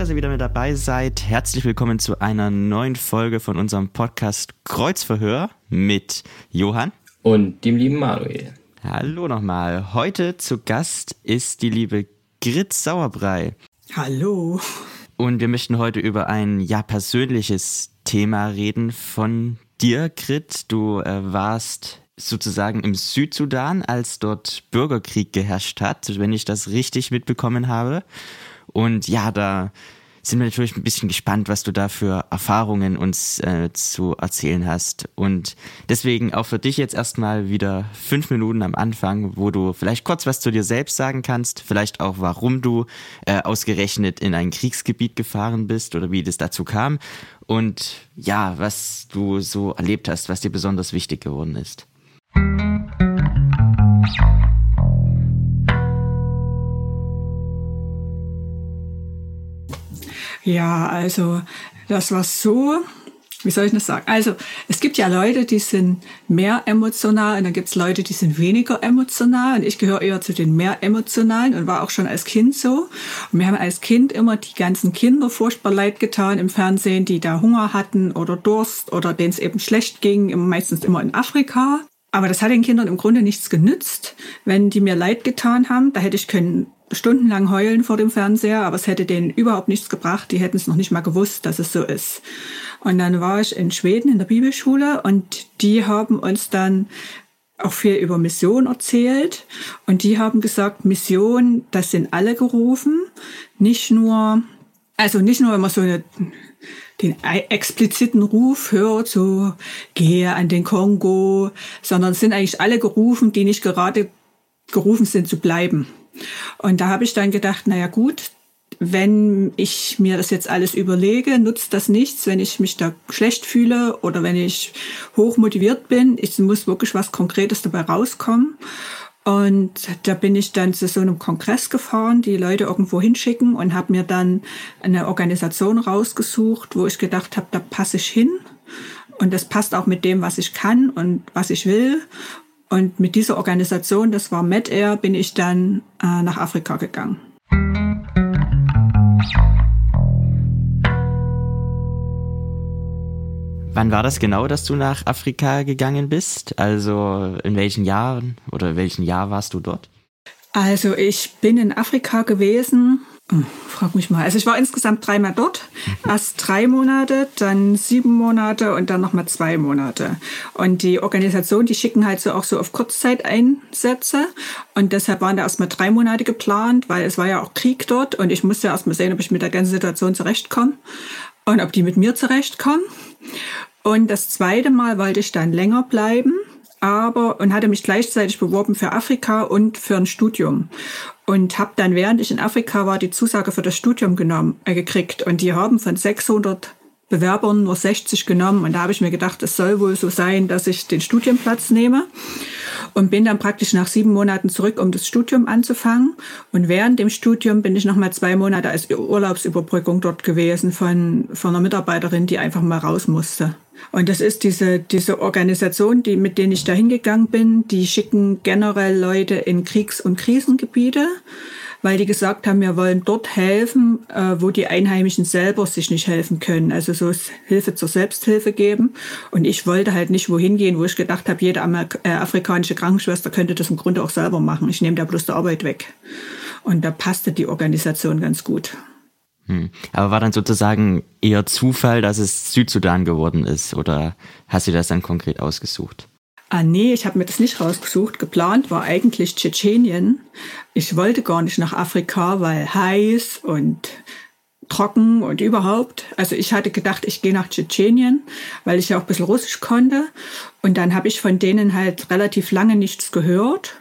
dass ihr wieder mit dabei seid. Herzlich willkommen zu einer neuen Folge von unserem Podcast Kreuzverhör mit Johann und dem lieben Manuel. Hallo nochmal. Heute zu Gast ist die liebe Grit Sauerbrei. Hallo. Und wir möchten heute über ein ja persönliches Thema reden von dir, Grit. Du äh, warst sozusagen im Südsudan, als dort Bürgerkrieg geherrscht hat, wenn ich das richtig mitbekommen habe. Und ja, da sind wir natürlich ein bisschen gespannt, was du da für Erfahrungen uns äh, zu erzählen hast. Und deswegen auch für dich jetzt erstmal wieder fünf Minuten am Anfang, wo du vielleicht kurz was zu dir selbst sagen kannst, vielleicht auch warum du äh, ausgerechnet in ein Kriegsgebiet gefahren bist oder wie das dazu kam und ja, was du so erlebt hast, was dir besonders wichtig geworden ist. Ja, also das war so, wie soll ich das sagen? Also es gibt ja Leute, die sind mehr emotional und dann gibt es Leute, die sind weniger emotional und ich gehöre eher zu den mehr emotionalen und war auch schon als Kind so. Und wir haben als Kind immer die ganzen Kinder furchtbar leid getan im Fernsehen, die da Hunger hatten oder Durst oder denen es eben schlecht ging, meistens immer in Afrika. Aber das hat den Kindern im Grunde nichts genützt, wenn die mir leid getan haben. Da hätte ich können stundenlang heulen vor dem Fernseher, aber es hätte denen überhaupt nichts gebracht. Die hätten es noch nicht mal gewusst, dass es so ist. Und dann war ich in Schweden in der Bibelschule und die haben uns dann auch viel über Mission erzählt. Und die haben gesagt, Mission, das sind alle gerufen. Nicht nur, also nicht nur, wenn man so eine, den expliziten Ruf hört, so gehe an den Kongo, sondern es sind eigentlich alle gerufen, die nicht gerade gerufen sind zu bleiben. Und da habe ich dann gedacht, naja gut, wenn ich mir das jetzt alles überlege, nutzt das nichts, wenn ich mich da schlecht fühle oder wenn ich hoch motiviert bin. Es muss wirklich was Konkretes dabei rauskommen. Und da bin ich dann zu so einem Kongress gefahren, die Leute irgendwo hinschicken und habe mir dann eine Organisation rausgesucht, wo ich gedacht habe, da passe ich hin. Und das passt auch mit dem, was ich kann und was ich will. Und mit dieser Organisation, das war MedAir, bin ich dann äh, nach Afrika gegangen. Wann war das genau, dass du nach Afrika gegangen bist? Also in welchen Jahren oder in welchem Jahr warst du dort? Also ich bin in Afrika gewesen frag mich mal. Also ich war insgesamt dreimal dort. Erst drei Monate, dann sieben Monate und dann nochmal zwei Monate. Und die Organisation, die schicken halt so auch so auf Kurzzeiteinsätze. Und deshalb waren da erstmal drei Monate geplant, weil es war ja auch Krieg dort und ich musste erstmal sehen, ob ich mit der ganzen Situation zurechtkomme und ob die mit mir zurechtkommen. Und das zweite Mal wollte ich dann länger bleiben aber und hatte mich gleichzeitig beworben für Afrika und für ein Studium und habe dann während ich in Afrika war die Zusage für das Studium genommen äh, gekriegt. Und die haben von 600 Bewerbern nur 60 genommen. Und da habe ich mir gedacht, es soll wohl so sein, dass ich den Studienplatz nehme und bin dann praktisch nach sieben Monaten zurück, um das Studium anzufangen. Und während dem Studium bin ich noch mal zwei Monate als Urlaubsüberbrückung dort gewesen von, von einer Mitarbeiterin, die einfach mal raus musste. Und das ist diese, diese Organisation, die, mit denen ich da hingegangen bin, die schicken generell Leute in Kriegs- und Krisengebiete, weil die gesagt haben, wir wollen dort helfen, äh, wo die Einheimischen selber sich nicht helfen können. Also so Hilfe zur Selbsthilfe geben. Und ich wollte halt nicht wohin gehen, wo ich gedacht habe, jede äh, afrikanische Krankenschwester könnte das im Grunde auch selber machen. Ich nehme da bloß die Arbeit weg. Und da passte die Organisation ganz gut. Hm. Aber war dann sozusagen eher Zufall, dass es Südsudan geworden ist oder hast du das dann konkret ausgesucht? Ah nee, ich habe mir das nicht rausgesucht. Geplant war eigentlich Tschetschenien. Ich wollte gar nicht nach Afrika, weil heiß und trocken und überhaupt. Also ich hatte gedacht, ich gehe nach Tschetschenien, weil ich ja auch ein bisschen Russisch konnte. Und dann habe ich von denen halt relativ lange nichts gehört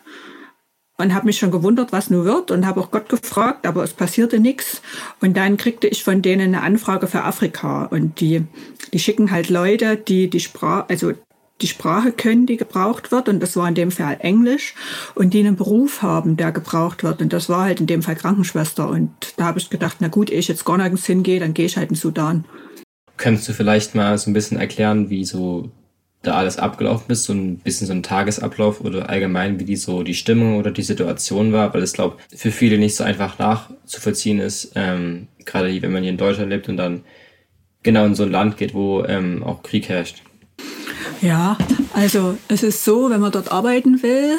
und habe mich schon gewundert, was nur wird und habe auch Gott gefragt, aber es passierte nichts. Und dann kriegte ich von denen eine Anfrage für Afrika und die, die schicken halt Leute, die die Sprache, also die Sprache können, die gebraucht wird. Und das war in dem Fall Englisch. Und die einen Beruf haben, der gebraucht wird. Und das war halt in dem Fall Krankenschwester. Und da habe ich gedacht, na gut, ehe ich jetzt gar nirgends hingehe, dann gehe ich halt in Sudan. Könntest du vielleicht mal so ein bisschen erklären, wie so da alles abgelaufen ist, so ein bisschen so ein Tagesablauf oder allgemein, wie die so die Stimmung oder die Situation war, weil es glaube für viele nicht so einfach nachzuvollziehen ist, ähm, gerade wenn man hier in Deutschland lebt und dann genau in so ein Land geht, wo ähm, auch Krieg herrscht. Ja, also es ist so, wenn man dort arbeiten will,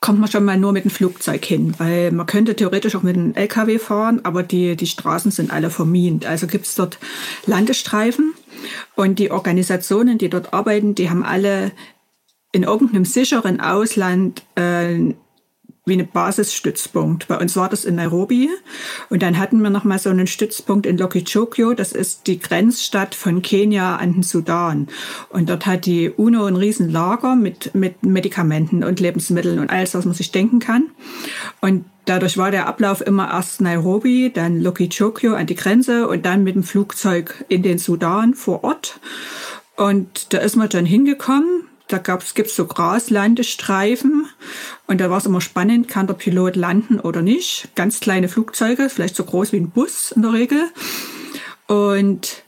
kommt man schon mal nur mit dem Flugzeug hin, weil man könnte theoretisch auch mit einem LKW fahren, aber die, die Straßen sind alle vermint. Also gibt es dort Landestreifen und die Organisationen, die dort arbeiten, die haben alle in irgendeinem sicheren Ausland äh, wie eine Basisstützpunkt. Bei uns war das in Nairobi und dann hatten wir noch mal so einen Stützpunkt in Lokichokyo. Das ist die Grenzstadt von Kenia an den Sudan. Und dort hat die UNO ein Riesenlager mit, mit Medikamenten und Lebensmitteln und alles, was man sich denken kann. Und dadurch war der Ablauf immer erst Nairobi, dann Lokichokyo an die Grenze und dann mit dem Flugzeug in den Sudan vor Ort. Und da ist man dann hingekommen da gab's, gibt's so Graslandestreifen und da war es immer spannend, kann der Pilot landen oder nicht. Ganz kleine Flugzeuge, vielleicht so groß wie ein Bus in der Regel. Und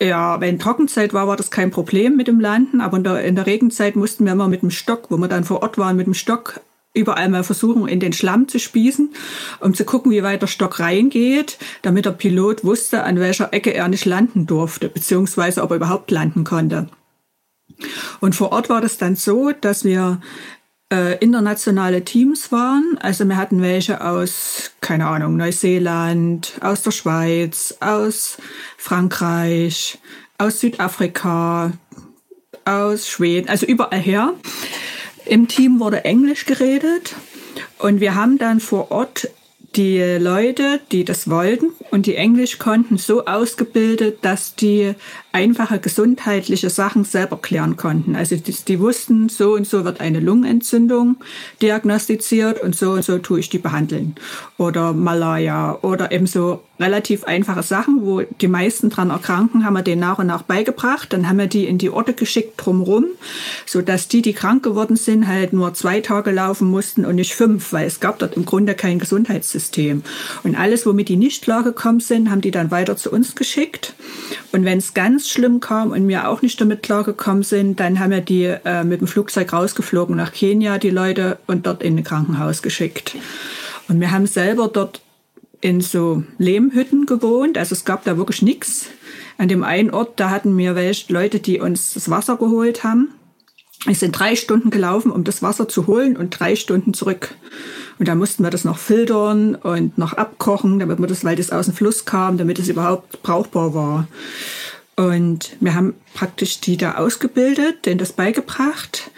ja, wenn Trockenzeit war, war das kein Problem mit dem Landen, aber in der, in der Regenzeit mussten wir immer mit dem Stock, wo wir dann vor Ort waren, mit dem Stock überall mal versuchen, in den Schlamm zu spießen, um zu gucken, wie weit der Stock reingeht, damit der Pilot wusste, an welcher Ecke er nicht landen durfte, beziehungsweise ob er überhaupt landen konnte. Und vor Ort war das dann so, dass wir äh, internationale Teams waren. Also wir hatten welche aus, keine Ahnung, Neuseeland, aus der Schweiz, aus Frankreich, aus Südafrika, aus Schweden, also überall her. Im Team wurde Englisch geredet und wir haben dann vor Ort die Leute, die das wollten und die Englisch konnten, so ausgebildet, dass die einfache gesundheitliche Sachen selber klären konnten. Also die, die, wussten, so und so wird eine Lungenentzündung diagnostiziert und so und so tue ich die behandeln. Oder Malaya oder eben so relativ einfache Sachen, wo die meisten dran erkranken, haben wir denen nach und nach beigebracht. Dann haben wir die in die Orte geschickt drumrum, so dass die, die krank geworden sind, halt nur zwei Tage laufen mussten und nicht fünf, weil es gab dort im Grunde kein Gesundheitssystem. Und alles, womit die nicht klargekommen sind, haben die dann weiter zu uns geschickt. Und wenn es ganz schlimm kam und mir auch nicht damit klargekommen sind, dann haben wir die äh, mit dem Flugzeug rausgeflogen nach Kenia, die Leute, und dort in ein Krankenhaus geschickt. Und wir haben selber dort in so Lehmhütten gewohnt, also es gab da wirklich nichts. An dem einen Ort, da hatten wir welche Leute, die uns das Wasser geholt haben. Wir sind drei Stunden gelaufen, um das Wasser zu holen und drei Stunden zurück. Und da mussten wir das noch filtern und noch abkochen, damit wir das, weil das aus dem Fluss kam, damit es überhaupt brauchbar war. Und wir haben praktisch die da ausgebildet, denen das beigebracht,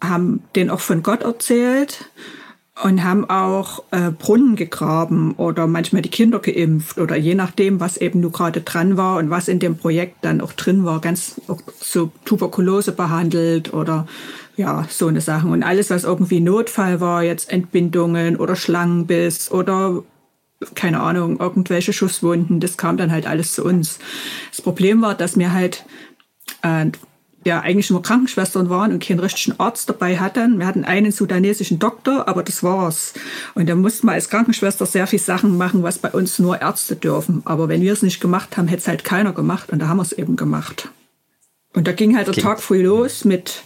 haben denen auch von Gott erzählt und haben auch äh, Brunnen gegraben oder manchmal die Kinder geimpft oder je nachdem, was eben nur gerade dran war und was in dem Projekt dann auch drin war, ganz so Tuberkulose behandelt oder ja, so eine Sache. Und alles, was irgendwie Notfall war, jetzt Entbindungen oder Schlangenbiss oder keine Ahnung, irgendwelche Schusswunden, das kam dann halt alles zu uns. Das Problem war, dass wir halt äh, ja eigentlich nur Krankenschwestern waren und keinen richtigen Arzt dabei hatten. Wir hatten einen sudanesischen Doktor, aber das war's. Und da mussten wir als Krankenschwester sehr viel Sachen machen, was bei uns nur Ärzte dürfen. Aber wenn wir es nicht gemacht haben, hätte es halt keiner gemacht und da haben wir es eben gemacht. Und da ging halt der okay. Tag früh los mit,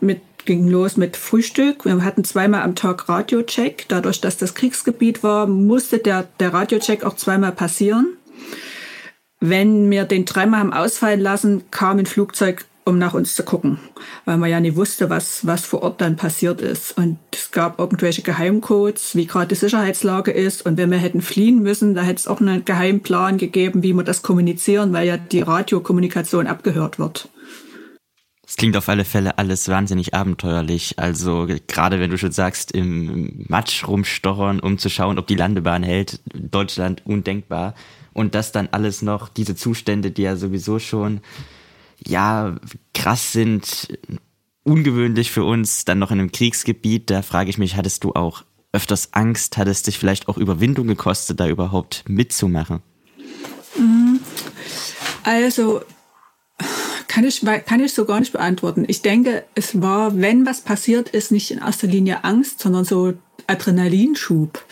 mit ging los mit Frühstück. Wir hatten zweimal am Tag Radiocheck. Dadurch, dass das Kriegsgebiet war, musste der, der Radiocheck auch zweimal passieren. Wenn wir den dreimal haben ausfallen lassen, kam ein Flugzeug, um nach uns zu gucken, weil man ja nicht wusste, was, was vor Ort dann passiert ist. Und es gab irgendwelche Geheimcodes, wie gerade die Sicherheitslage ist. Und wenn wir hätten fliehen müssen, da hätte es auch einen Geheimplan gegeben, wie wir das kommunizieren, weil ja die Radiokommunikation abgehört wird. Es klingt auf alle Fälle alles wahnsinnig abenteuerlich. Also gerade wenn du schon sagst, im Matsch rumstochern, um zu schauen, ob die Landebahn hält, Deutschland undenkbar. Und das dann alles noch, diese Zustände, die ja sowieso schon, ja, krass sind, ungewöhnlich für uns, dann noch in einem Kriegsgebiet, da frage ich mich, hattest du auch öfters Angst? Hat es dich vielleicht auch Überwindung gekostet, da überhaupt mitzumachen? Mhm. Also kann ich, kann ich so gar nicht beantworten. Ich denke, es war, wenn was passiert ist, nicht in erster Linie Angst, sondern so Adrenalinschub.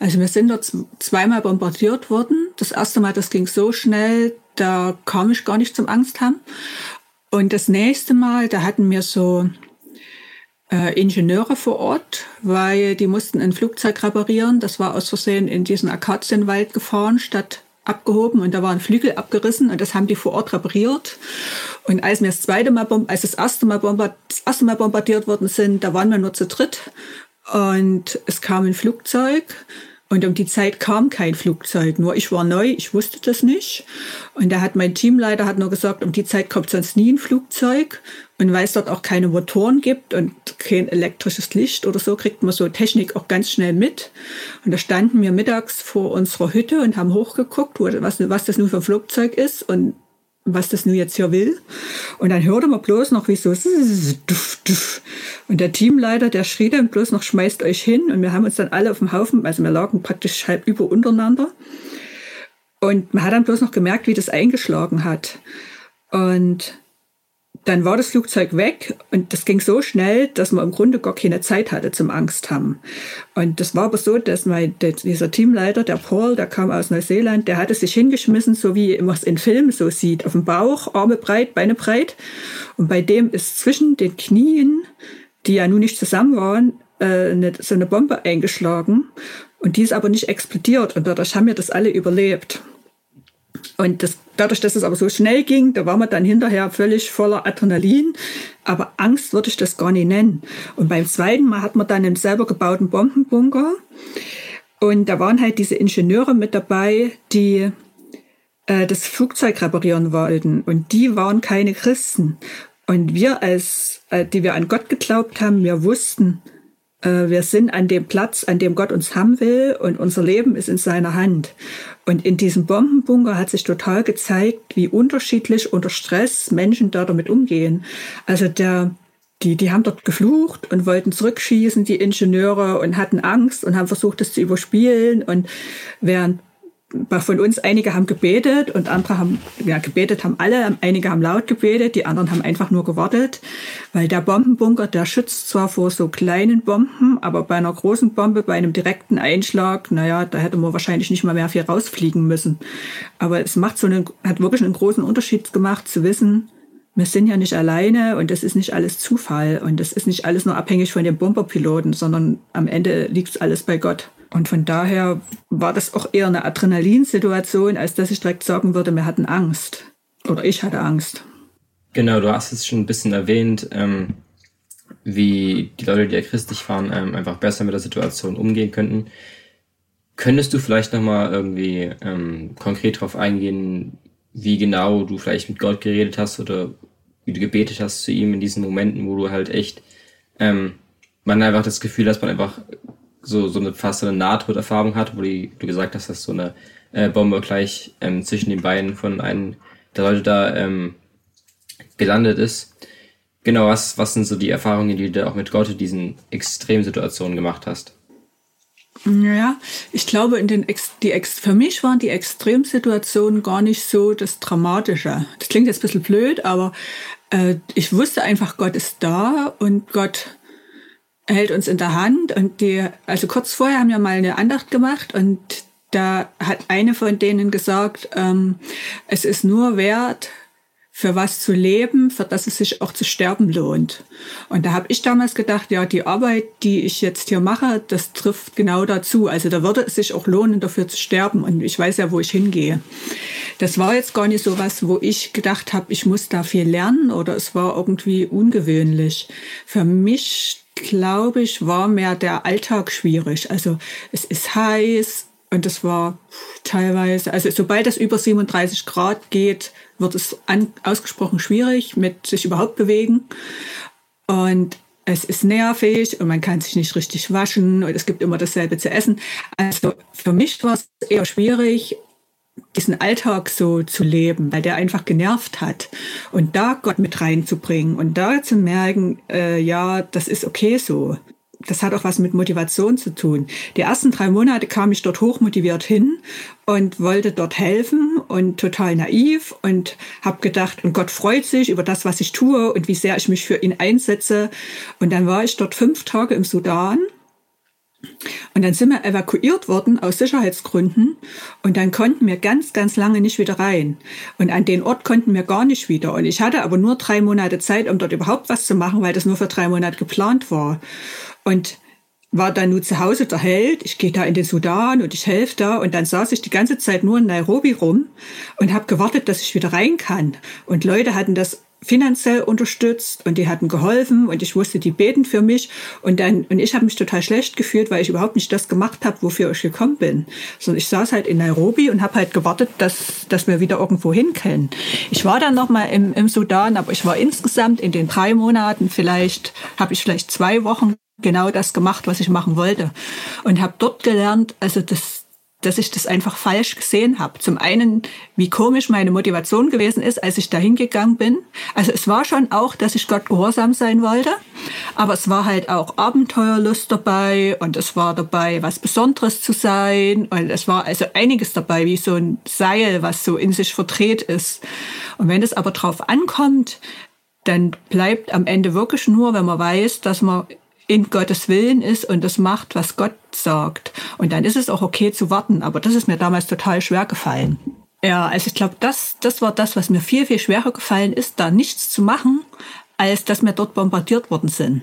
Also wir sind dort zweimal bombardiert worden. Das erste Mal, das ging so schnell, da kam ich gar nicht zum Angst haben. Und das nächste Mal, da hatten wir so äh, Ingenieure vor Ort, weil die mussten ein Flugzeug reparieren. Das war aus Versehen in diesen Akazienwald gefahren, statt abgehoben und da war ein Flügel abgerissen und das haben die vor Ort repariert. Und als wir das zweite Mal, als das erste Mal, das erste Mal bombardiert worden sind, da waren wir nur zu dritt und es kam ein Flugzeug und um die Zeit kam kein Flugzeug. Nur ich war neu, ich wusste das nicht. Und da hat mein Teamleiter hat nur gesagt, um die Zeit kommt sonst nie ein Flugzeug. Und weil es dort auch keine Motoren gibt und kein elektrisches Licht oder so, kriegt man so Technik auch ganz schnell mit. Und da standen wir mittags vor unserer Hütte und haben hochgeguckt, was, was das nun für ein Flugzeug ist. Und was das nun jetzt hier will. Und dann hörte man bloß noch wie so und der Teamleiter, der schrie dann bloß noch, schmeißt euch hin. Und wir haben uns dann alle auf dem Haufen, also wir lagen praktisch halb über untereinander. Und man hat dann bloß noch gemerkt, wie das eingeschlagen hat. Und dann war das Flugzeug weg und das ging so schnell, dass man im Grunde gar keine Zeit hatte zum Angst haben. Und das war aber so, dass mein, dieser Teamleiter, der Paul, der kam aus Neuseeland, der hatte sich hingeschmissen, so wie man es in Filmen so sieht, auf dem Bauch, Arme breit, Beine breit. Und bei dem ist zwischen den Knien, die ja nun nicht zusammen waren, äh, eine, so eine Bombe eingeschlagen. Und die ist aber nicht explodiert. Und dadurch haben wir das alle überlebt. Und das, dadurch, dass es aber so schnell ging, da war man dann hinterher völlig voller Adrenalin. Aber Angst würde ich das gar nicht nennen. Und beim zweiten Mal hat man dann einen selber gebauten Bombenbunker. Und da waren halt diese Ingenieure mit dabei, die äh, das Flugzeug reparieren wollten. Und die waren keine Christen. Und wir als, äh, die wir an Gott geglaubt haben, wir wussten, wir sind an dem Platz, an dem Gott uns haben will und unser Leben ist in seiner Hand. Und in diesem Bombenbunker hat sich total gezeigt, wie unterschiedlich unter Stress Menschen da damit umgehen. Also der, die, die haben dort geflucht und wollten zurückschießen, die Ingenieure, und hatten Angst und haben versucht, das zu überspielen. Und während von uns einige haben gebetet und andere haben, ja, gebetet haben alle, einige haben laut gebetet, die anderen haben einfach nur gewartet, weil der Bombenbunker, der schützt zwar vor so kleinen Bomben, aber bei einer großen Bombe, bei einem direkten Einschlag, naja, da hätte man wahrscheinlich nicht mal mehr viel rausfliegen müssen. Aber es macht so einen, hat wirklich einen großen Unterschied gemacht zu wissen, wir sind ja nicht alleine und das ist nicht alles Zufall und das ist nicht alles nur abhängig von dem Bomberpiloten, sondern am Ende liegt alles bei Gott. Und von daher war das auch eher eine Adrenalinsituation, als dass ich direkt sagen würde, wir hatten Angst. Oder ich hatte Angst. Genau, du hast es schon ein bisschen erwähnt, ähm, wie die Leute, die ja christlich waren, ähm, einfach besser mit der Situation umgehen könnten. Könntest du vielleicht nochmal irgendwie ähm, konkret darauf eingehen, wie genau du vielleicht mit Gott geredet hast oder wie du gebetet hast zu ihm in diesen Momenten, wo du halt echt ähm, man einfach das Gefühl hast, man einfach so, so eine fast so eine Nahtoderfahrung hat, wo die, du gesagt hast, dass so eine äh, Bombe gleich ähm, zwischen den Beinen von einem der Leute da ähm, gelandet ist. Genau, was, was sind so die Erfahrungen, die du auch mit Gott in diesen Extremsituationen gemacht hast? Ja, ich glaube, in den Ex die Ex für mich waren die Extremsituationen gar nicht so das Dramatische. Das klingt jetzt ein bisschen blöd, aber äh, ich wusste einfach, Gott ist da und Gott hält uns in der Hand und die, also kurz vorher haben wir mal eine Andacht gemacht und da hat eine von denen gesagt, ähm, es ist nur wert, für was zu leben, für das es sich auch zu sterben lohnt. Und da habe ich damals gedacht, ja, die Arbeit, die ich jetzt hier mache, das trifft genau dazu. Also da würde es sich auch lohnen, dafür zu sterben. Und ich weiß ja, wo ich hingehe. Das war jetzt gar nicht so was, wo ich gedacht habe, ich muss da viel lernen oder es war irgendwie ungewöhnlich. Für mich glaube ich, war mehr der Alltag schwierig. Also es ist heiß und es war teilweise, also sobald es über 37 Grad geht, wird es an, ausgesprochen schwierig mit sich überhaupt bewegen. Und es ist nervig und man kann sich nicht richtig waschen und es gibt immer dasselbe zu essen. Also für mich war es eher schwierig, diesen Alltag so zu leben, weil der einfach genervt hat. Und da Gott mit reinzubringen und da zu merken, äh, ja, das ist okay so. Das hat auch was mit Motivation zu tun. Die ersten drei Monate kam ich dort hochmotiviert hin und wollte dort helfen und total naiv und habe gedacht, und Gott freut sich über das, was ich tue und wie sehr ich mich für ihn einsetze. Und dann war ich dort fünf Tage im Sudan Und dann sind wir evakuiert worden aus Sicherheitsgründen und dann konnten wir ganz, ganz lange nicht wieder rein. Und an den Ort konnten wir gar nicht wieder. Und ich hatte aber nur drei Monate Zeit, um dort überhaupt was zu machen, weil das nur für drei Monate geplant war. Und war dann nur zu Hause der Held. Ich gehe da in den Sudan und ich helfe da. Und dann saß ich die ganze Zeit nur in Nairobi rum und habe gewartet, dass ich wieder rein kann. Und Leute hatten das finanziell unterstützt und die hatten geholfen und ich wusste, die beten für mich und dann und ich habe mich total schlecht gefühlt, weil ich überhaupt nicht das gemacht habe, wofür ich gekommen bin. Sondern ich saß halt in Nairobi und habe halt gewartet, dass dass wir wieder irgendwo hin können. Ich war dann noch mal im, im Sudan, aber ich war insgesamt in den drei Monaten vielleicht habe ich vielleicht zwei Wochen genau das gemacht, was ich machen wollte und habe dort gelernt, also das dass ich das einfach falsch gesehen habe. Zum einen, wie komisch meine Motivation gewesen ist, als ich da hingegangen bin. Also es war schon auch, dass ich Gott gehorsam sein wollte, aber es war halt auch Abenteuerlust dabei und es war dabei, was Besonderes zu sein und es war also einiges dabei, wie so ein Seil, was so in sich verdreht ist. Und wenn es aber drauf ankommt, dann bleibt am Ende wirklich nur, wenn man weiß, dass man in Gottes Willen ist und das macht, was Gott sagt. Und dann ist es auch okay zu warten. Aber das ist mir damals total schwer gefallen. Ja, also ich glaube, das, das war das, was mir viel, viel schwerer gefallen ist, da nichts zu machen, als dass wir dort bombardiert worden sind.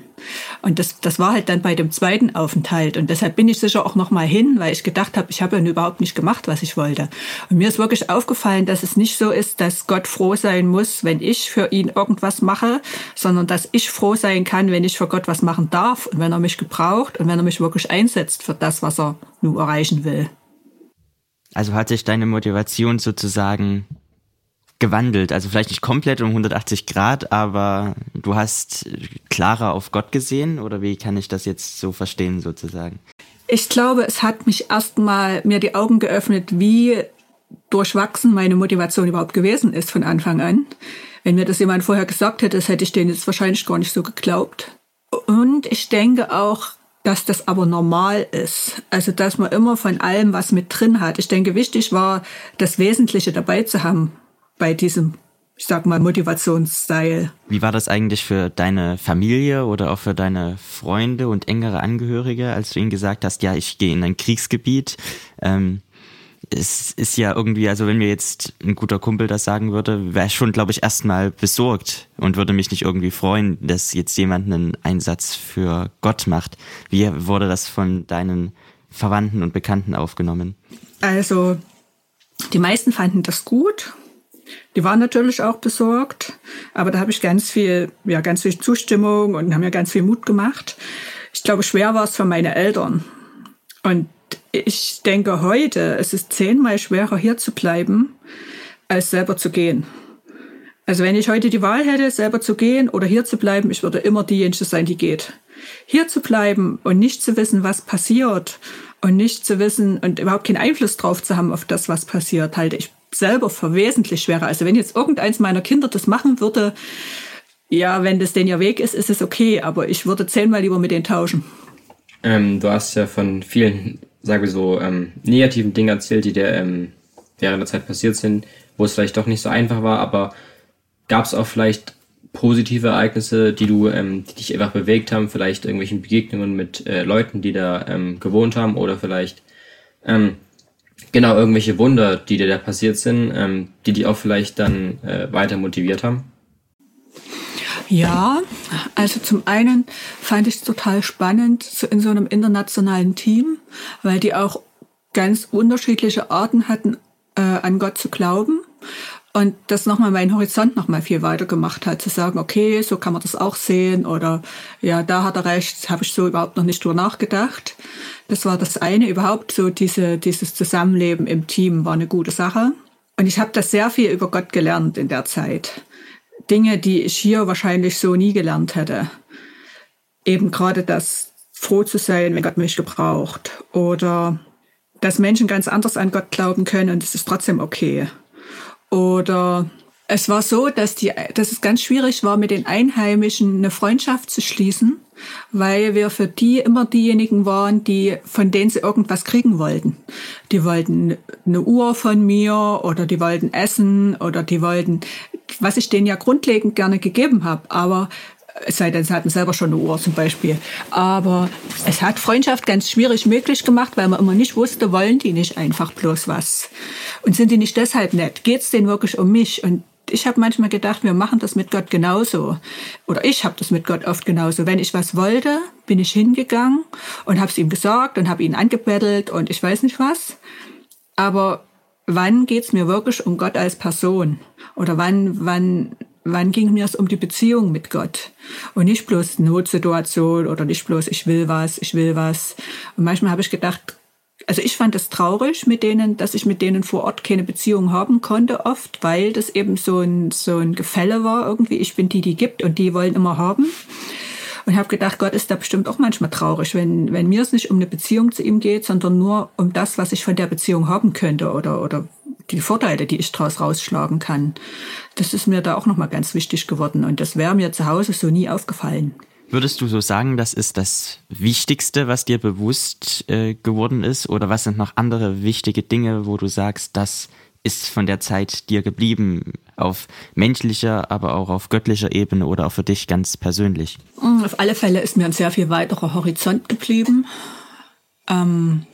Und das, das war halt dann bei dem zweiten Aufenthalt. Und deshalb bin ich sicher auch noch mal hin, weil ich gedacht habe, ich habe ja überhaupt nicht gemacht, was ich wollte. Und mir ist wirklich aufgefallen, dass es nicht so ist, dass Gott froh sein muss, wenn ich für ihn irgendwas mache, sondern dass ich froh sein kann, wenn ich für Gott was machen darf und wenn er mich gebraucht und wenn er mich wirklich einsetzt für das, was er nun erreichen will. Also hat sich deine Motivation sozusagen gewandelt. Also vielleicht nicht komplett um 180 Grad, aber du hast klarer auf Gott gesehen oder wie kann ich das jetzt so verstehen sozusagen? Ich glaube, es hat mich erstmal mir die Augen geöffnet, wie durchwachsen meine Motivation überhaupt gewesen ist von Anfang an. Wenn mir das jemand vorher gesagt hätte, das hätte ich denen jetzt wahrscheinlich gar nicht so geglaubt. Und ich denke auch, dass das aber normal ist. Also, dass man immer von allem was mit drin hat. Ich denke, wichtig war, das Wesentliche dabei zu haben bei diesem, ich sag mal, Motivationsstyle. Wie war das eigentlich für deine Familie oder auch für deine Freunde und engere Angehörige, als du ihnen gesagt hast, ja, ich gehe in ein Kriegsgebiet? Ähm, es ist ja irgendwie, also wenn mir jetzt ein guter Kumpel das sagen würde, wäre ich schon, glaube ich, erstmal besorgt und würde mich nicht irgendwie freuen, dass jetzt jemand einen Einsatz für Gott macht. Wie wurde das von deinen Verwandten und Bekannten aufgenommen? Also, die meisten fanden das gut die waren natürlich auch besorgt, aber da habe ich ganz viel, ja, ganz viel Zustimmung und haben mir ganz viel Mut gemacht. Ich glaube, schwer war es für meine Eltern. Und ich denke heute, es ist zehnmal schwerer hier zu bleiben, als selber zu gehen. Also wenn ich heute die Wahl hätte, selber zu gehen oder hier zu bleiben, ich würde immer diejenige sein, die geht. Hier zu bleiben und nicht zu wissen, was passiert und nicht zu wissen und überhaupt keinen Einfluss drauf zu haben auf das, was passiert, halte ich selber für wesentlich schwerer. Also wenn jetzt irgendeins meiner Kinder das machen würde, ja, wenn das denn ihr Weg ist, ist es okay, aber ich würde zehnmal lieber mit denen tauschen. Ähm, du hast ja von vielen, sagen wir so, ähm, negativen Dingen erzählt, die dir ähm, während der Zeit passiert sind, wo es vielleicht doch nicht so einfach war, aber gab es auch vielleicht positive Ereignisse, die du, ähm, die dich einfach bewegt haben, vielleicht irgendwelchen Begegnungen mit äh, Leuten, die da ähm, gewohnt haben oder vielleicht ähm, genau irgendwelche Wunder, die dir da passiert sind, ähm, die dich auch vielleicht dann äh, weiter motiviert haben? Ja, also zum einen fand ich es total spannend so in so einem internationalen Team, weil die auch ganz unterschiedliche Arten hatten, äh, an Gott zu glauben. Und das nochmal meinen Horizont nochmal viel weiter gemacht hat, zu sagen, okay, so kann man das auch sehen oder ja, da hat er recht, habe ich so überhaupt noch nicht drüber nachgedacht. Das war das eine, überhaupt so diese, dieses Zusammenleben im Team war eine gute Sache. Und ich habe das sehr viel über Gott gelernt in der Zeit. Dinge, die ich hier wahrscheinlich so nie gelernt hätte. Eben gerade das froh zu sein, wenn Gott mich gebraucht. Oder dass Menschen ganz anders an Gott glauben können und es ist trotzdem okay. Oder es war so, dass, die, dass es ganz schwierig war, mit den Einheimischen eine Freundschaft zu schließen, weil wir für die immer diejenigen waren, die, von denen sie irgendwas kriegen wollten. Die wollten eine Uhr von mir oder die wollten essen oder die wollten, was ich denen ja grundlegend gerne gegeben habe. Aber Es sei denn, sie hatten selber schon eine Uhr zum Beispiel. Aber es hat Freundschaft ganz schwierig möglich gemacht, weil man immer nicht wusste, wollen die nicht einfach bloß was? Und sind die nicht deshalb nett? Geht es denen wirklich um mich? Und ich habe manchmal gedacht, wir machen das mit Gott genauso. Oder ich habe das mit Gott oft genauso. Wenn ich was wollte, bin ich hingegangen und habe es ihm gesagt und habe ihn angebettelt und ich weiß nicht was. Aber wann geht's mir wirklich um Gott als Person? Oder wann, wann, wann ging mir es um die Beziehung mit Gott? Und nicht bloß Notsituation oder nicht bloß ich will was, ich will was. Und manchmal habe ich gedacht, also ich fand es traurig mit denen, dass ich mit denen vor Ort keine Beziehung haben konnte oft, weil das eben so ein, so ein Gefälle war irgendwie. Ich bin die, die gibt und die wollen immer haben. Und habe gedacht, Gott ist da bestimmt auch manchmal traurig, wenn, wenn mir es nicht um eine Beziehung zu ihm geht, sondern nur um das, was ich von der Beziehung haben könnte oder, oder die Vorteile, die ich daraus rausschlagen kann. Das ist mir da auch nochmal ganz wichtig geworden und das wäre mir zu Hause so nie aufgefallen. Würdest du so sagen, das ist das Wichtigste, was dir bewusst äh, geworden ist? Oder was sind noch andere wichtige Dinge, wo du sagst, das ist von der Zeit dir geblieben, auf menschlicher, aber auch auf göttlicher Ebene oder auch für dich ganz persönlich? Auf alle Fälle ist mir ein sehr viel weiterer Horizont geblieben. Ähm,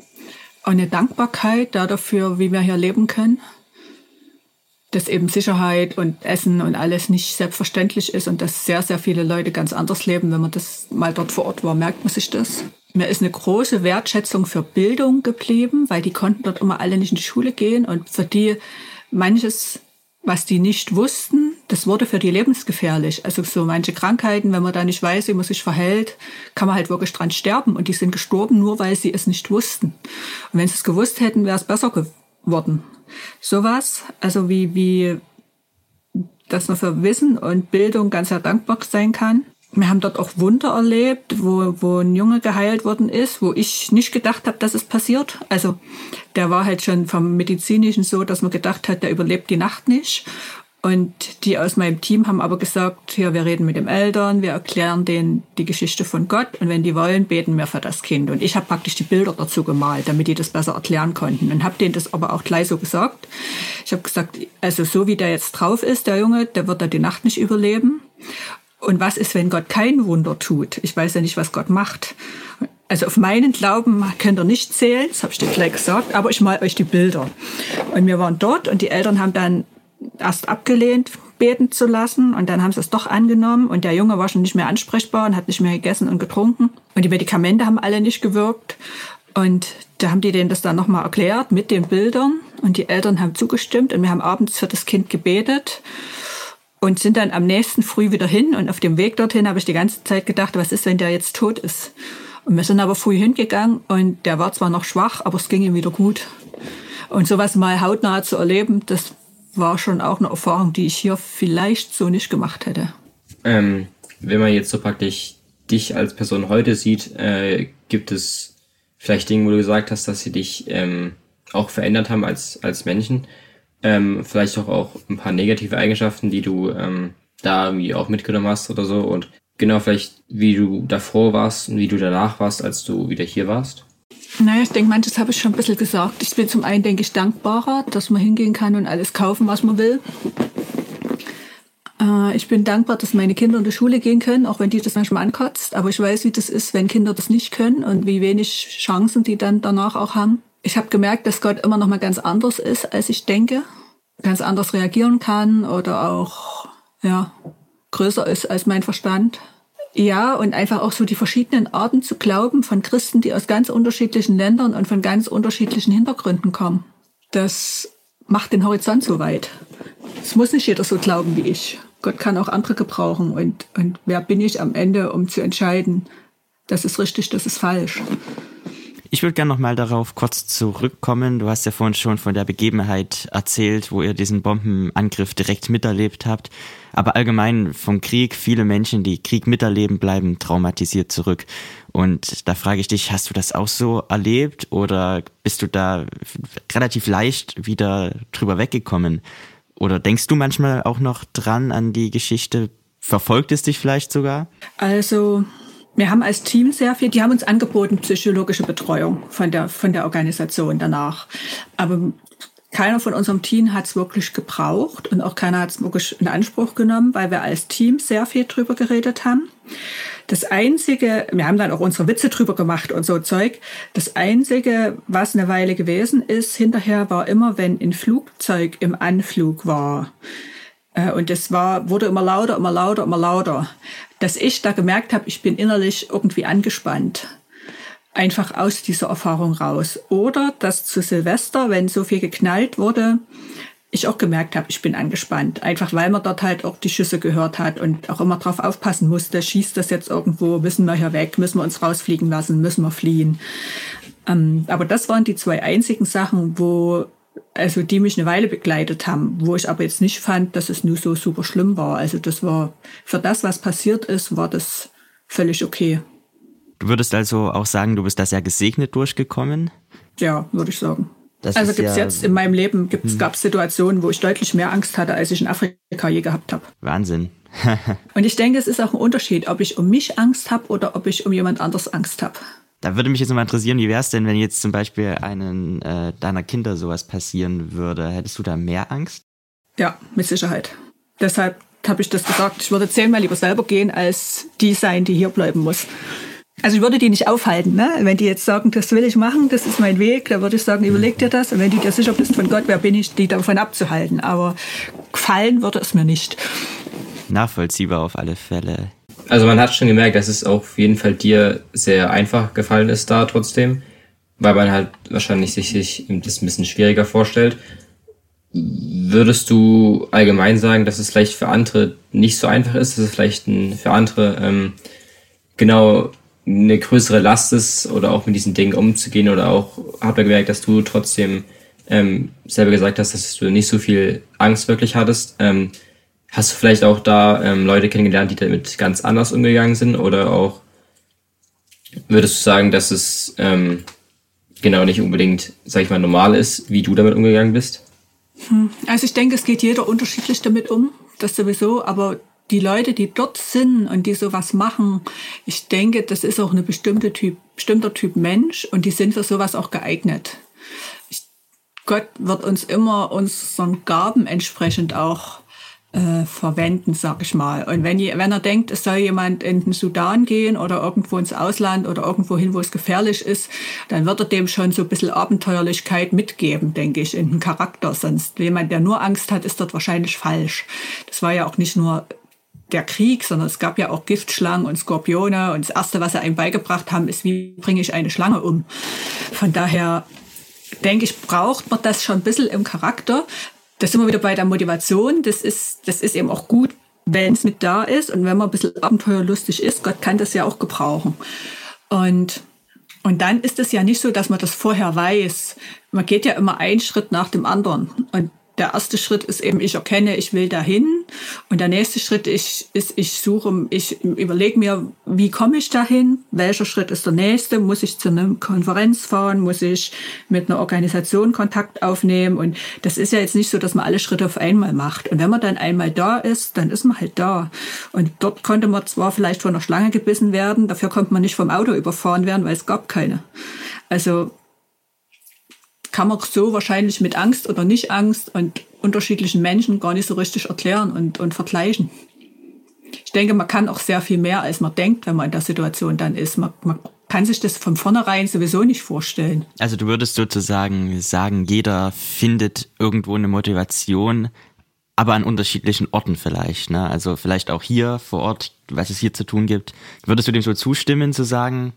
eine Dankbarkeit dafür, wie wir hier leben können dass eben Sicherheit und Essen und alles nicht selbstverständlich ist und dass sehr, sehr viele Leute ganz anders leben. Wenn man das mal dort vor Ort war, merkt man sich das. Mir ist eine große Wertschätzung für Bildung geblieben, weil die konnten dort immer alle nicht in die Schule gehen und für die manches, was die nicht wussten, das wurde für die lebensgefährlich. Also so manche Krankheiten, wenn man da nicht weiß, wie man sich verhält, kann man halt wirklich dran sterben. Und die sind gestorben, nur weil sie es nicht wussten. Und wenn sie es gewusst hätten, wäre es besser geworden sowas, also wie, wie, dass man für Wissen und Bildung ganz sehr dankbar sein kann. Wir haben dort auch Wunder erlebt, wo, wo ein Junge geheilt worden ist, wo ich nicht gedacht habe, dass es passiert. Also der war halt schon vom Medizinischen so, dass man gedacht hat, der überlebt die Nacht nicht. Und die aus meinem Team haben aber gesagt, ja, wir reden mit den Eltern, wir erklären denen die Geschichte von Gott und wenn die wollen, beten wir für das Kind. Und ich habe praktisch die Bilder dazu gemalt, damit die das besser erklären konnten und habe denen das aber auch gleich so gesagt. Ich habe gesagt, also so wie der jetzt drauf ist, der Junge, der wird da die Nacht nicht überleben. Und was ist, wenn Gott kein Wunder tut? Ich weiß ja nicht, was Gott macht. Also auf meinen Glauben könnt ihr nicht zählen, das habe ich dir gleich gesagt, aber ich mal euch die Bilder. Und wir waren dort und die Eltern haben dann erst abgelehnt, beten zu lassen. Und dann haben sie es doch angenommen. Und der Junge war schon nicht mehr ansprechbar und hat nicht mehr gegessen und getrunken. Und die Medikamente haben alle nicht gewirkt. Und da haben die denen das dann nochmal erklärt mit den Bildern. Und die Eltern haben zugestimmt. Und wir haben abends für das Kind gebetet und sind dann am nächsten Früh wieder hin. Und auf dem Weg dorthin habe ich die ganze Zeit gedacht, was ist, wenn der jetzt tot ist? Und wir sind aber früh hingegangen. Und der war zwar noch schwach, aber es ging ihm wieder gut. Und sowas mal hautnah zu erleben, das war schon auch eine Erfahrung, die ich hier vielleicht so nicht gemacht hätte. Ähm, wenn man jetzt so praktisch dich als Person heute sieht, äh, gibt es vielleicht Dinge, wo du gesagt hast, dass sie dich ähm, auch verändert haben als, als Menschen. Ähm, vielleicht auch, auch ein paar negative Eigenschaften, die du ähm, da irgendwie auch mitgenommen hast oder so. Und genau vielleicht, wie du davor warst und wie du danach warst, als du wieder hier warst. Naja, ich denke, manches habe ich schon ein bisschen gesagt. Ich bin zum einen, denke ich, dankbarer, dass man hingehen kann und alles kaufen, was man will. Äh, ich bin dankbar, dass meine Kinder in die Schule gehen können, auch wenn die das manchmal ankotzt. Aber ich weiß, wie das ist, wenn Kinder das nicht können und wie wenig Chancen die dann danach auch haben. Ich habe gemerkt, dass Gott immer noch mal ganz anders ist, als ich denke. Ganz anders reagieren kann oder auch, ja, größer ist als mein Verstand. Ja, und einfach auch so die verschiedenen Arten zu glauben von Christen, die aus ganz unterschiedlichen Ländern und von ganz unterschiedlichen Hintergründen kommen. Das macht den Horizont so weit. Es muss nicht jeder so glauben wie ich. Gott kann auch andere gebrauchen. Und, und wer bin ich am Ende, um zu entscheiden, das ist richtig, das ist falsch. Ich würde gerne noch mal darauf kurz zurückkommen. Du hast ja vorhin schon von der Begebenheit erzählt, wo ihr diesen Bombenangriff direkt miterlebt habt. Aber allgemein vom Krieg, viele Menschen, die Krieg miterleben, bleiben traumatisiert zurück. Und da frage ich dich, hast du das auch so erlebt oder bist du da relativ leicht wieder drüber weggekommen? Oder denkst du manchmal auch noch dran an die Geschichte? Verfolgt es dich vielleicht sogar? Also wir haben als Team sehr viel, die haben uns angeboten, psychologische Betreuung von der, von der Organisation danach. Aber keiner von unserem Team hat es wirklich gebraucht und auch keiner hat es wirklich in Anspruch genommen, weil wir als Team sehr viel drüber geredet haben. Das Einzige, wir haben dann auch unsere Witze drüber gemacht und so Zeug. Das Einzige, was eine Weile gewesen ist, hinterher war immer, wenn ein Flugzeug im Anflug war. Äh, und es war, wurde immer lauter, immer lauter, immer lauter. Dass ich da gemerkt habe, ich bin innerlich irgendwie angespannt einfach aus dieser Erfahrung raus. Oder dass zu Silvester, wenn so viel geknallt wurde, ich auch gemerkt habe, ich bin angespannt. Einfach weil man dort halt auch die Schüsse gehört hat und auch immer drauf aufpassen musste, schießt das jetzt irgendwo, müssen wir hier weg, müssen wir uns rausfliegen lassen, müssen wir fliehen. Ähm, aber das waren die zwei einzigen Sachen, wo, also die mich eine Weile begleitet haben, wo ich aber jetzt nicht fand, dass es nur so super schlimm war. Also das war, für das, was passiert ist, war das völlig okay. Du würdest also auch sagen, du bist da sehr gesegnet durchgekommen? Ja, würde ich sagen. Das also gibt es ja jetzt in meinem Leben hm. gab es Situationen, wo ich deutlich mehr Angst hatte, als ich in Afrika je gehabt habe. Wahnsinn. Und ich denke, es ist auch ein Unterschied, ob ich um mich Angst habe oder ob ich um jemand anders Angst habe. Da würde mich jetzt mal interessieren, wie wäre es denn, wenn jetzt zum Beispiel einen äh, deiner Kinder sowas passieren würde? Hättest du da mehr Angst? Ja, mit Sicherheit. Deshalb habe ich das gesagt. Ich würde zehnmal lieber selber gehen, als die sein, die hier bleiben muss. Also ich würde die nicht aufhalten. Ne? Wenn die jetzt sagen, das will ich machen, das ist mein Weg, dann würde ich sagen, überleg dir das. Und wenn du dir sicher bist von Gott, wer bin ich, die davon abzuhalten. Aber gefallen würde es mir nicht. Nachvollziehbar auf alle Fälle. Also man hat schon gemerkt, dass es auf jeden Fall dir sehr einfach gefallen ist da trotzdem, weil man halt wahrscheinlich sich, sich das ein bisschen schwieriger vorstellt. Würdest du allgemein sagen, dass es vielleicht für andere nicht so einfach ist, dass es vielleicht ein, für andere ähm, genau eine größere Last ist oder auch mit diesen Dingen umzugehen oder auch habt ihr gemerkt, dass du trotzdem ähm, selber gesagt hast, dass du nicht so viel Angst wirklich hattest. Ähm, hast du vielleicht auch da ähm, Leute kennengelernt, die damit ganz anders umgegangen sind oder auch würdest du sagen, dass es ähm, genau nicht unbedingt, sag ich mal, normal ist, wie du damit umgegangen bist? Hm, also ich denke, es geht jeder unterschiedlich damit um, das sowieso, aber die Leute, die dort sind und die sowas machen, ich denke, das ist auch eine bestimmte Typ, bestimmter Typ Mensch und die sind für sowas auch geeignet. Ich, Gott wird uns immer unseren Gaben entsprechend auch äh, verwenden, sag ich mal. Und wenn, wenn er denkt, es soll jemand in den Sudan gehen oder irgendwo ins Ausland oder irgendwo hin, wo es gefährlich ist, dann wird er dem schon so ein bisschen Abenteuerlichkeit mitgeben, denke ich, in den Charakter. Sonst jemand, der nur Angst hat, ist dort wahrscheinlich falsch. Das war ja auch nicht nur der Krieg, sondern es gab ja auch Giftschlangen und Skorpione. Und das Erste, was sie einem beigebracht haben, ist, wie bringe ich eine Schlange um. Von daher denke ich, braucht man das schon ein bisschen im Charakter. Das sind wir wieder bei der Motivation. Das ist, das ist eben auch gut, wenn es mit da ist und wenn man ein bisschen abenteuerlustig ist. Gott kann das ja auch gebrauchen. Und, und dann ist es ja nicht so, dass man das vorher weiß. Man geht ja immer einen Schritt nach dem anderen. Und der erste Schritt ist eben, ich erkenne, ich will dahin. Und der nächste Schritt ist, ist ich suche, ich überlege mir, wie komme ich dahin? Welcher Schritt ist der nächste? Muss ich zu einer Konferenz fahren? Muss ich mit einer Organisation Kontakt aufnehmen? Und das ist ja jetzt nicht so, dass man alle Schritte auf einmal macht. Und wenn man dann einmal da ist, dann ist man halt da. Und dort konnte man zwar vielleicht von einer Schlange gebissen werden, dafür konnte man nicht vom Auto überfahren werden, weil es gab keine. Also kann man so wahrscheinlich mit Angst oder nicht Angst und unterschiedlichen Menschen gar nicht so richtig erklären und, und vergleichen. Ich denke, man kann auch sehr viel mehr, als man denkt, wenn man in der Situation dann ist. Man, man kann sich das von vornherein sowieso nicht vorstellen. Also du würdest sozusagen sagen, jeder findet irgendwo eine Motivation, aber an unterschiedlichen Orten vielleicht. Ne? Also vielleicht auch hier vor Ort, was es hier zu tun gibt. Würdest du dem so zustimmen, zu sagen,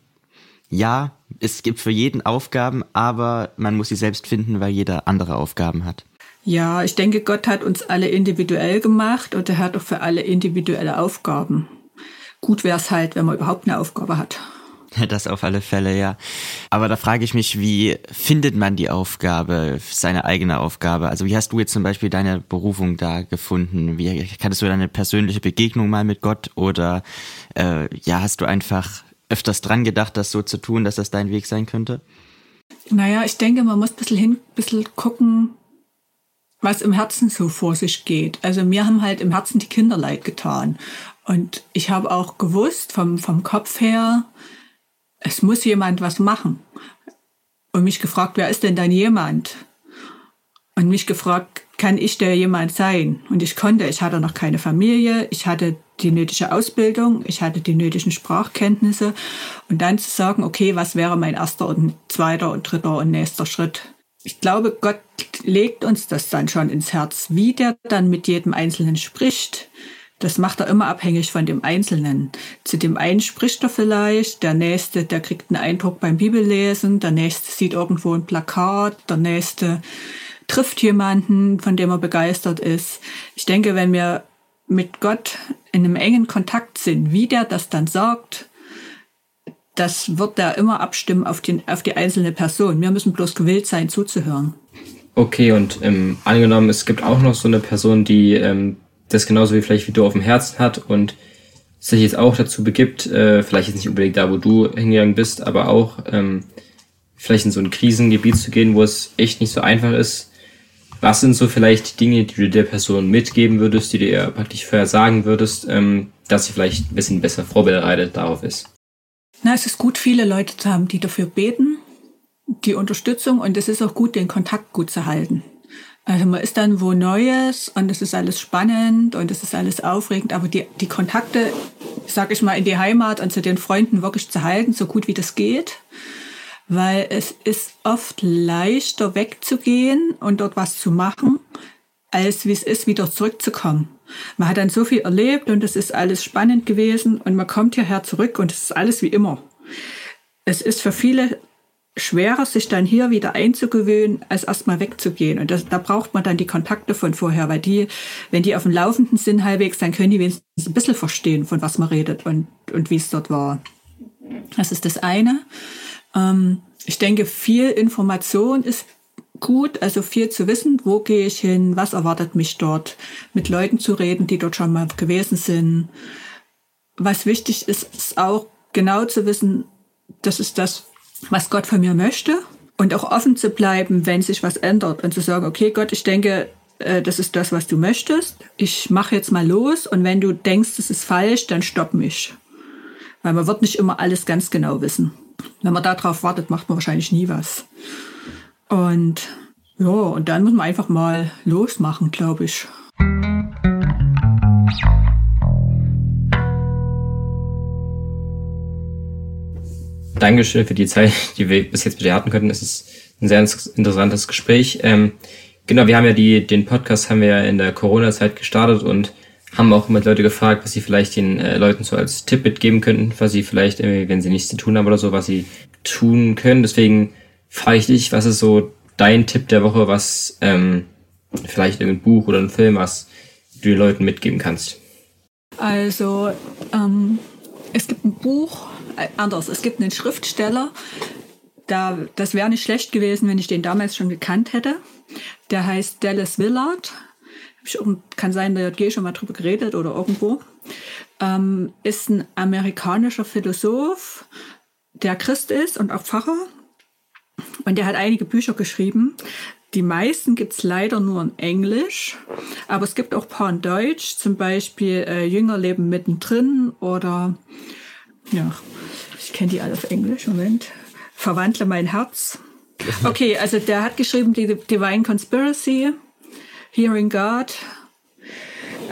ja, es gibt für jeden Aufgaben, aber man muss sie selbst finden, weil jeder andere Aufgaben hat. Ja, ich denke, Gott hat uns alle individuell gemacht und er hat auch für alle individuelle Aufgaben. Gut wäre es halt, wenn man überhaupt eine Aufgabe hat. Das auf alle Fälle, ja. Aber da frage ich mich, wie findet man die Aufgabe, seine eigene Aufgabe? Also wie hast du jetzt zum Beispiel deine Berufung da gefunden? Wie hattest du deine persönliche Begegnung mal mit Gott oder äh, ja, hast du einfach öfters dran gedacht, das so zu tun, dass das dein Weg sein könnte? Naja, ich denke, man muss ein bisschen hin, ein bisschen gucken, was im Herzen so vor sich geht. Also mir haben halt im Herzen die Kinder leid getan. Und ich habe auch gewusst vom, vom Kopf her, es muss jemand was machen. Und mich gefragt, wer ist denn dann jemand? und mich gefragt, kann ich der jemand sein? Und ich konnte, ich hatte noch keine Familie, ich hatte die nötige Ausbildung, ich hatte die nötigen Sprachkenntnisse und dann zu sagen, okay, was wäre mein erster und zweiter und dritter und nächster Schritt? Ich glaube, Gott legt uns das dann schon ins Herz, wie der dann mit jedem Einzelnen spricht. Das macht er immer abhängig von dem Einzelnen. Zu dem einen spricht er vielleicht, der nächste, der kriegt einen Eindruck beim Bibellesen, der nächste sieht irgendwo ein Plakat, der nächste trifft jemanden, von dem er begeistert ist. Ich denke, wenn wir mit Gott in einem engen Kontakt sind, wie der das dann sagt, das wird er immer abstimmen auf, den, auf die einzelne Person. Wir müssen bloß gewillt sein, zuzuhören. Okay, und ähm, angenommen, es gibt auch noch so eine Person, die ähm, das genauso wie vielleicht wie du auf dem Herzen hat und sich jetzt auch dazu begibt, äh, vielleicht jetzt nicht unbedingt da, wo du hingegangen bist, aber auch ähm, vielleicht in so ein Krisengebiet zu gehen, wo es echt nicht so einfach ist, was sind so vielleicht Dinge, die du der Person mitgeben würdest, die du ihr praktisch vorher sagen würdest, ähm, dass sie vielleicht ein bisschen besser vorbereitet darauf ist? Na, es ist gut, viele Leute zu haben, die dafür beten, die Unterstützung und es ist auch gut, den Kontakt gut zu halten. Also man ist dann wo Neues und es ist alles spannend und es ist alles aufregend, aber die, die Kontakte, sag ich mal, in die Heimat und zu den Freunden wirklich zu halten, so gut wie das geht weil es ist oft leichter wegzugehen und dort was zu machen, als wie es ist, wieder zurückzukommen. Man hat dann so viel erlebt und es ist alles spannend gewesen und man kommt hierher zurück und es ist alles wie immer. Es ist für viele schwerer, sich dann hier wieder einzugewöhnen, als erstmal wegzugehen. Und das, da braucht man dann die Kontakte von vorher, weil die, wenn die auf dem Laufenden sind halbwegs, dann können die wenigstens ein bisschen verstehen, von was man redet und, und wie es dort war. Das ist das eine. Ähm, ich denke, viel Information ist gut, also viel zu wissen, wo gehe ich hin, was erwartet mich dort, mit Leuten zu reden, die dort schon mal gewesen sind. Was wichtig ist, ist auch genau zu wissen, das ist das, was Gott von mir möchte und auch offen zu bleiben, wenn sich was ändert und zu sagen, okay, Gott, ich denke, äh, das ist das, was du möchtest. Ich mache jetzt mal los und wenn du denkst, das ist falsch, dann stopp mich. Weil man wird nicht immer alles ganz genau wissen. Wenn man darauf wartet, macht man wahrscheinlich nie was. Und ja, und dann muss man einfach mal losmachen, glaube ich. Dankeschön für die Zeit, die wir bis jetzt mit dir hatten könnten. Es ist ein sehr interessantes Gespräch. Ähm, genau, wir haben ja die, den Podcast haben wir ja in der Corona-Zeit gestartet und haben auch immer Leute gefragt, was sie vielleicht den äh, Leuten so als Tipp mitgeben könnten, was sie vielleicht, wenn sie nichts zu tun haben oder so, was sie tun können. Deswegen frage ich dich, was ist so dein Tipp der Woche, was ähm, vielleicht irgendein Buch oder ein Film, was du den Leuten mitgeben kannst? Also, ähm, es gibt ein Buch, äh, anders, es gibt einen Schriftsteller, da, das wäre nicht schlecht gewesen, wenn ich den damals schon gekannt hätte. Der heißt Dallas Willard kann sein, der JG schon mal drüber geredet oder irgendwo, ähm, ist ein amerikanischer Philosoph, der Christ ist und auch Pfarrer. Und der hat einige Bücher geschrieben. Die meisten gibt es leider nur in Englisch, aber es gibt auch ein paar in Deutsch, zum Beispiel äh, Jünger leben mittendrin oder, ja, ich kenne die alle auf Englisch, Moment, Verwandle mein Herz. Okay, also der hat geschrieben die Divine Conspiracy, Hearing God.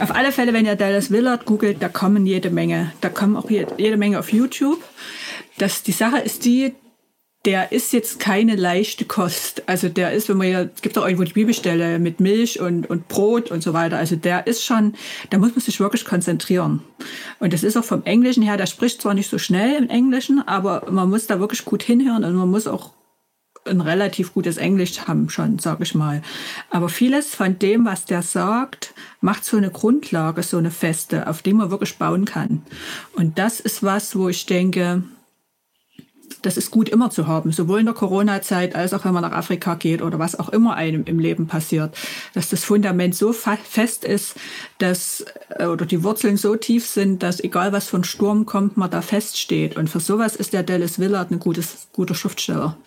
Auf alle Fälle, wenn ihr Dallas Willard googelt, da kommen jede Menge. Da kommen auch jede Menge auf YouTube. Das, die Sache ist die, der ist jetzt keine leichte Kost. Also der ist, wenn man ja, es gibt auch irgendwo die Bibelstelle mit Milch und, und Brot und so weiter. Also der ist schon, da muss man sich wirklich konzentrieren. Und das ist auch vom Englischen her, der spricht zwar nicht so schnell im Englischen, aber man muss da wirklich gut hinhören und man muss auch ein relativ gutes Englisch haben schon, sage ich mal. Aber vieles von dem, was der sagt, macht so eine Grundlage, so eine feste, auf die man wirklich bauen kann. Und das ist was, wo ich denke, das ist gut immer zu haben, sowohl in der Corona-Zeit als auch wenn man nach Afrika geht oder was auch immer einem im Leben passiert, dass das Fundament so fest ist, dass äh, oder die Wurzeln so tief sind, dass egal was von Sturm kommt, man da feststeht. Und für sowas ist der Dallas Willard ein gutes, guter Schriftsteller.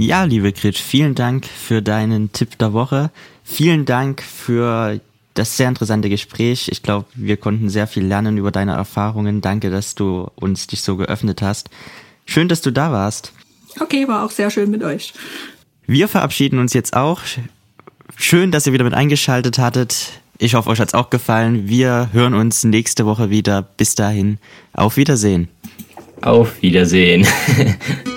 Ja, liebe Grit, vielen Dank für deinen Tipp der Woche. Vielen Dank für das sehr interessante Gespräch. Ich glaube, wir konnten sehr viel lernen über deine Erfahrungen. Danke, dass du uns dich so geöffnet hast. Schön, dass du da warst. Okay, war auch sehr schön mit euch. Wir verabschieden uns jetzt auch. Schön, dass ihr wieder mit eingeschaltet hattet. Ich hoffe, euch hat's auch gefallen. Wir hören uns nächste Woche wieder. Bis dahin, auf Wiedersehen. Auf Wiedersehen.